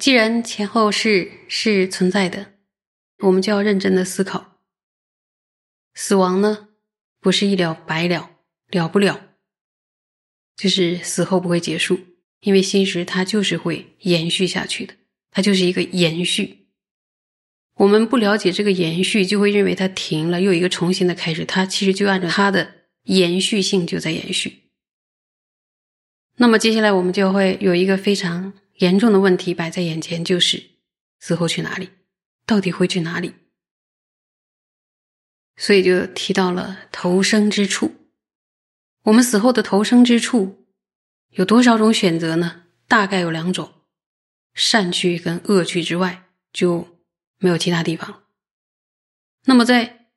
既然前后世是存在的，我们就要认真的思考。死亡呢，不是一了百了，了不了，就是死后不会结束，因为心识它就是会延续下去的，它就是一个延续。我们不了解这个延续，就会认为它停了，又一个重新的开始，它其实就按照它的延续性就在延续。那么接下来我们就会有一个非常严重的问题摆在眼前，就是死后去哪里？到底会去哪里？所以就提到了投生之处。我们死后的投生之处有多少种选择呢？大概有两种，善趣跟恶趣之外就没有其他地方。那么在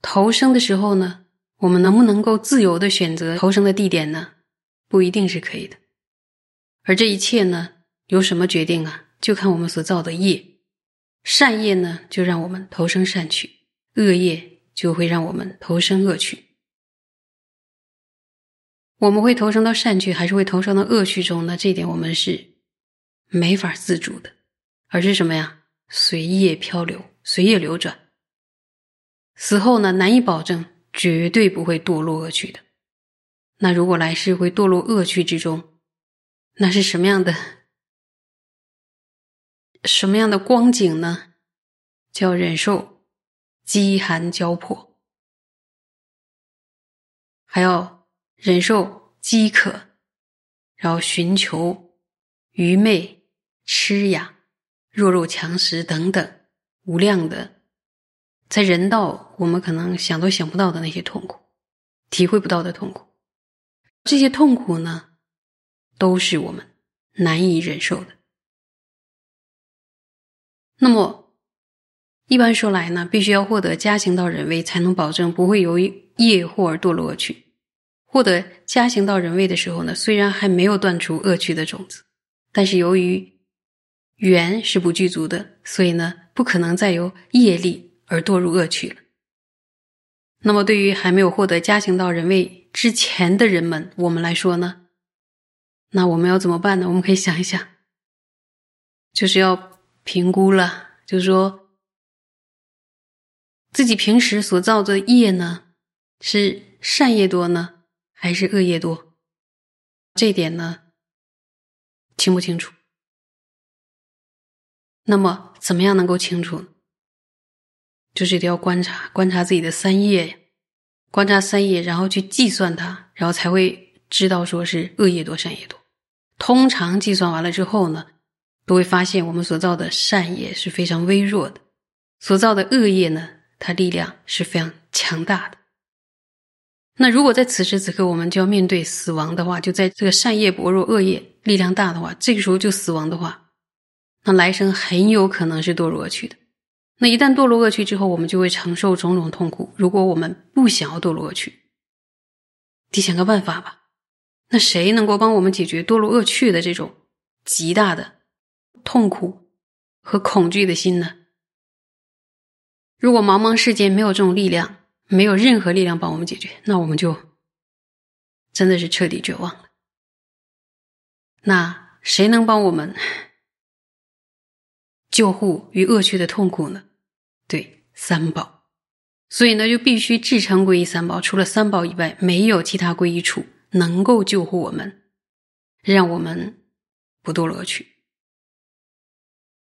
投生的时候呢，我们能不能够自由的选择投生的地点呢？不一定是可以的，而这一切呢，由什么决定啊？就看我们所造的业。善业呢，就让我们投生善趣；恶业就会让我们投生恶趣。我们会投生到善趣，还是会投生到恶趣中呢？这一点我们是没法自主的，而是什么呀？随业漂流，随业流转。死后呢，难以保证绝对不会堕落恶趣的。那如果来世会堕落恶趣之中，那是什么样的什么样的光景呢？叫忍受饥寒交迫，还要忍受饥渴，然后寻求愚昧、痴哑、弱肉强食等等无量的，在人道我们可能想都想不到的那些痛苦，体会不到的痛苦。这些痛苦呢，都是我们难以忍受的。那么，一般说来呢，必须要获得加行道人位，才能保证不会由于业祸而堕落恶趣。获得加行道人位的时候呢，虽然还没有断除恶趣的种子，但是由于缘是不具足的，所以呢，不可能再由业力而堕入恶趣了。那么，对于还没有获得加行道人位之前的人们，我们来说呢，那我们要怎么办呢？我们可以想一想，就是要评估了，就说，自己平时所造的业呢，是善业多呢，还是恶业多？这点呢，清不清楚？那么，怎么样能够清楚？就是得要观察，观察自己的三业，观察三业，然后去计算它，然后才会知道说是恶业多，善业多。通常计算完了之后呢，都会发现我们所造的善业是非常微弱的，所造的恶业呢，它力量是非常强大的。那如果在此时此刻我们就要面对死亡的话，就在这个善业薄弱、恶业力量大的话，这个时候就死亡的话，那来生很有可能是堕入恶趣的。那一旦堕入恶趣之后，我们就会承受种种痛苦。如果我们不想要堕入恶趣，得想个办法吧。那谁能够帮我们解决堕入恶趣的这种极大的痛苦和恐惧的心呢？如果茫茫世间没有这种力量，没有任何力量帮我们解决，那我们就真的是彻底绝望了。那谁能帮我们？救护与恶趣的痛苦呢？对，三宝。所以呢，就必须至诚皈依三宝。除了三宝以外，没有其他皈依处能够救护我们，让我们不堕落去。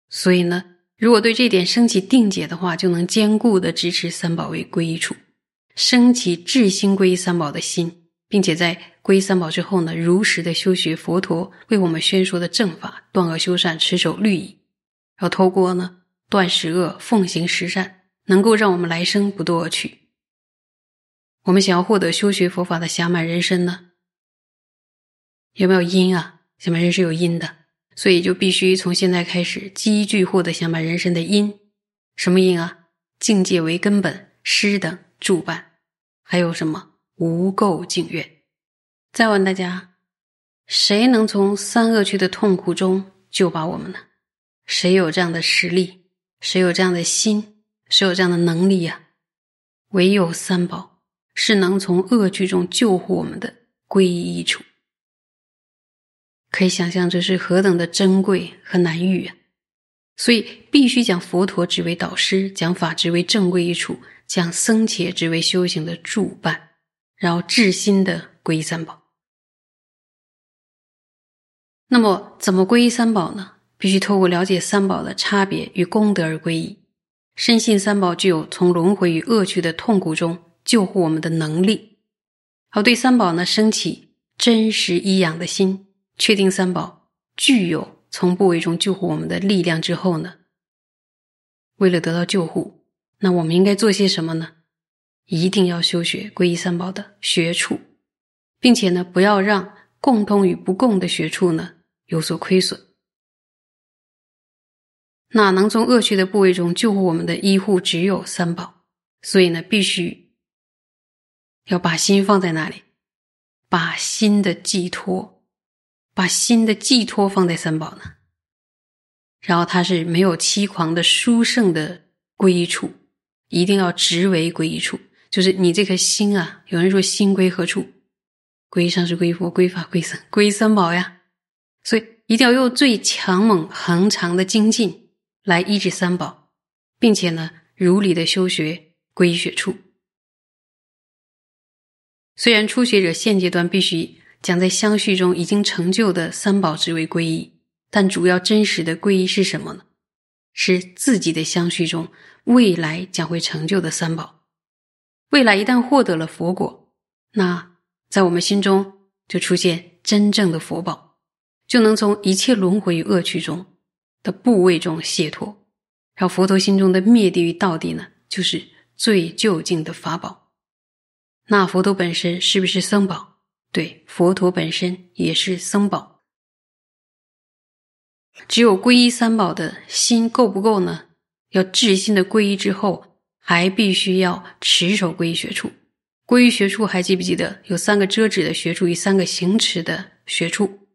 所以呢，如果对这点升起定解的话，就能坚固的支持三宝为皈依处，升起至心皈依三宝的心，并且在皈依三宝之后呢，如实的修学佛陀为我们宣说的正法，断恶修善，持守律仪。要透过呢断十恶，奉行十善，能够让我们来生不堕恶趣。我们想要获得修学佛法的暇满人身呢，有没有因啊？暇满人是有因的，所以就必须从现在开始积聚获得想把人生的因。什么因啊？境界为根本，师等助伴，还有什么无垢净愿？再问大家，谁能从三恶趣的痛苦中救拔我们呢？谁有这样的实力？谁有这样的心？谁有这样的能力呀？唯有三宝是能从恶趣中救护我们的皈依处。可以想象这是何等的珍贵和难遇啊！所以必须将佛陀之为导师，将法指为正规一处，将僧伽之为修行的助伴，然后至心的皈依三宝。那么，怎么皈依三宝呢？必须透过了解三宝的差别与功德而皈依，深信三宝具有从轮回与恶趣的痛苦中救护我们的能力，好对三宝呢升起真实依养的心，确定三宝具有从部位中救护我们的力量之后呢，为了得到救护，那我们应该做些什么呢？一定要修学皈依三宝的学处，并且呢，不要让共通与不共的学处呢有所亏损。哪能从恶趣的部位中救护我们的医护？只有三宝，所以呢，必须要把心放在那里，把心的寄托，把心的寄托放在三宝呢。然后它是没有欺狂的殊胜的归依处，一定要直为归依处，就是你这颗心啊。有人说心归何处？归上是归佛，归法，归僧，归三宝呀。所以一定要用最强猛恒长的精进。来医治三宝，并且呢，如理的修学归学处。虽然初学者现阶段必须将在相续中已经成就的三宝之为皈依，但主要真实的皈依是什么呢？是自己的相续中未来将会成就的三宝。未来一旦获得了佛果，那在我们心中就出现真正的佛宝，就能从一切轮回与恶趣中。的部位中解脱，然后佛陀心中的灭地狱道地呢，就是最究竟的法宝。那佛陀本身是不是僧宝？对，佛陀本身也是僧宝。只有皈依三宝的心够不够呢？要至心的皈依之后，还必须要持守皈依学处。皈依学处还记不记得有三个遮止的学处与三个行持的学处？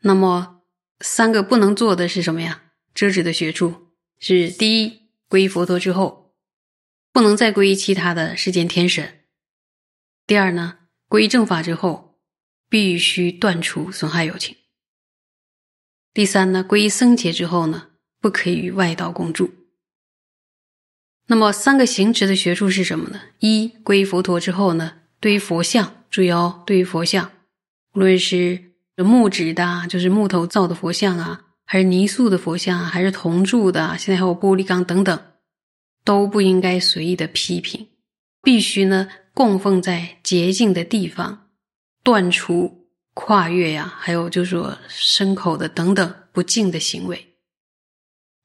那么。三个不能做的是什么呀？遮止的学处是第一，皈依佛陀之后，不能再皈依其他的世间天神。第二呢，皈依正法之后，必须断除损害友情。第三呢，皈依僧伽之后呢，不可以与外道共住。那么三个行持的学处是什么呢？一，皈依佛陀之后呢，对于佛像，注意哦，对于佛像，无论是。木质的，就是木头造的佛像啊，还是泥塑的佛像啊，还是铜铸的？现在还有玻璃钢等等，都不应该随意的批评，必须呢供奉在洁净的地方，断除跨越呀，还有就是说牲口的等等不敬的行为。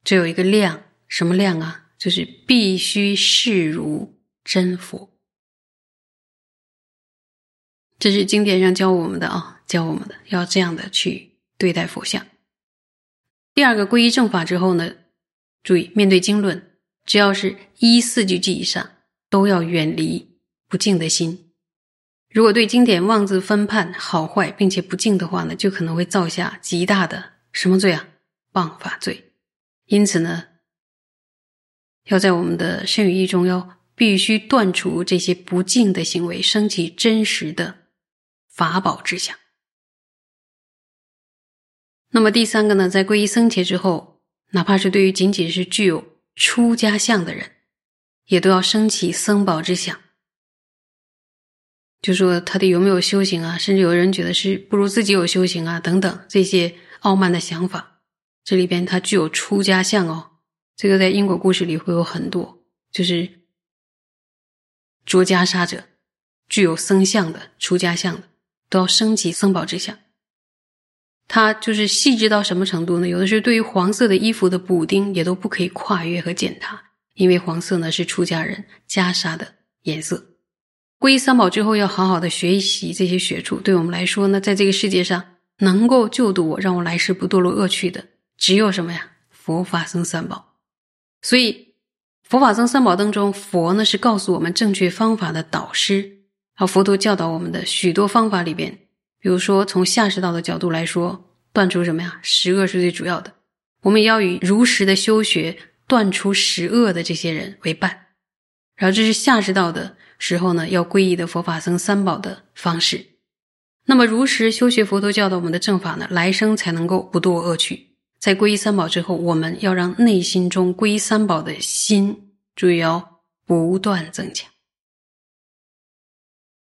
这有一个量，什么量啊？就是必须视如真佛。这是经典上教我们的啊。教我们的要这样的去对待佛像。第二个皈依正法之后呢，注意面对经论，只要是一四句偈以上，都要远离不敬的心。如果对经典妄自分判好坏，并且不敬的话呢，就可能会造下极大的什么罪啊？谤法罪。因此呢，要在我们的身语意中要必须断除这些不敬的行为，升起真实的法宝之想。那么第三个呢，在皈依僧伽之后，哪怕是对于仅仅是具有出家相的人，也都要升起僧宝之想。就说他的有没有修行啊？甚至有人觉得是不如自己有修行啊，等等这些傲慢的想法。这里边他具有出家相哦，这个在因果故事里会有很多，就是着袈裟者，具有僧相的出家相的，都要升起僧宝之相。他就是细致到什么程度呢？有的时候对于黄色的衣服的补丁也都不可以跨越和践踏，因为黄色呢是出家人袈裟的颜色。皈依三宝之后，要好好的学习这些学处。对我们来说呢，在这个世界上能够救度我，让我来世不堕落恶趣的，只有什么呀？佛法僧三宝。所以佛法僧三宝当中，佛呢是告诉我们正确方法的导师，而佛陀教导我们的许多方法里边。比如说，从下士道的角度来说，断除什么呀？十恶是最主要的。我们也要以如实的修学，断除十恶的这些人为伴。然后，这是下士道的时候呢，要皈依的佛法僧三宝的方式。那么，如实修学佛陀教导我们的正法呢，来生才能够不堕恶趣，在皈依三宝之后，我们要让内心中皈依三宝的心，注意哦不断增强，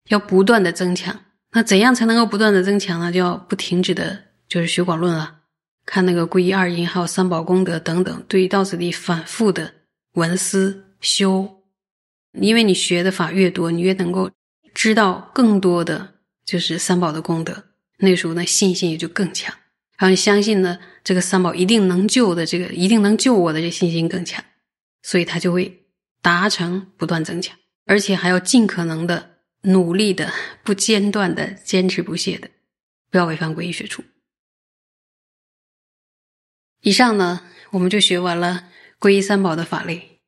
要不断的增强。那怎样才能够不断的增强呢？就要不停止的，就是学广论啊，看那个皈依二因，还有三宝功德等等，对于到此地反复的闻思修。因为你学的法越多，你越能够知道更多的就是三宝的功德，那时候呢信心也就更强。然后你相信呢，这个三宝一定能救的，这个一定能救我的，这信心更强，所以他就会达成不断增强，而且还要尽可能的努力的、不间断的、坚持不懈的，不要违反皈依学处。以上呢，我们就学完了皈依三宝的法类。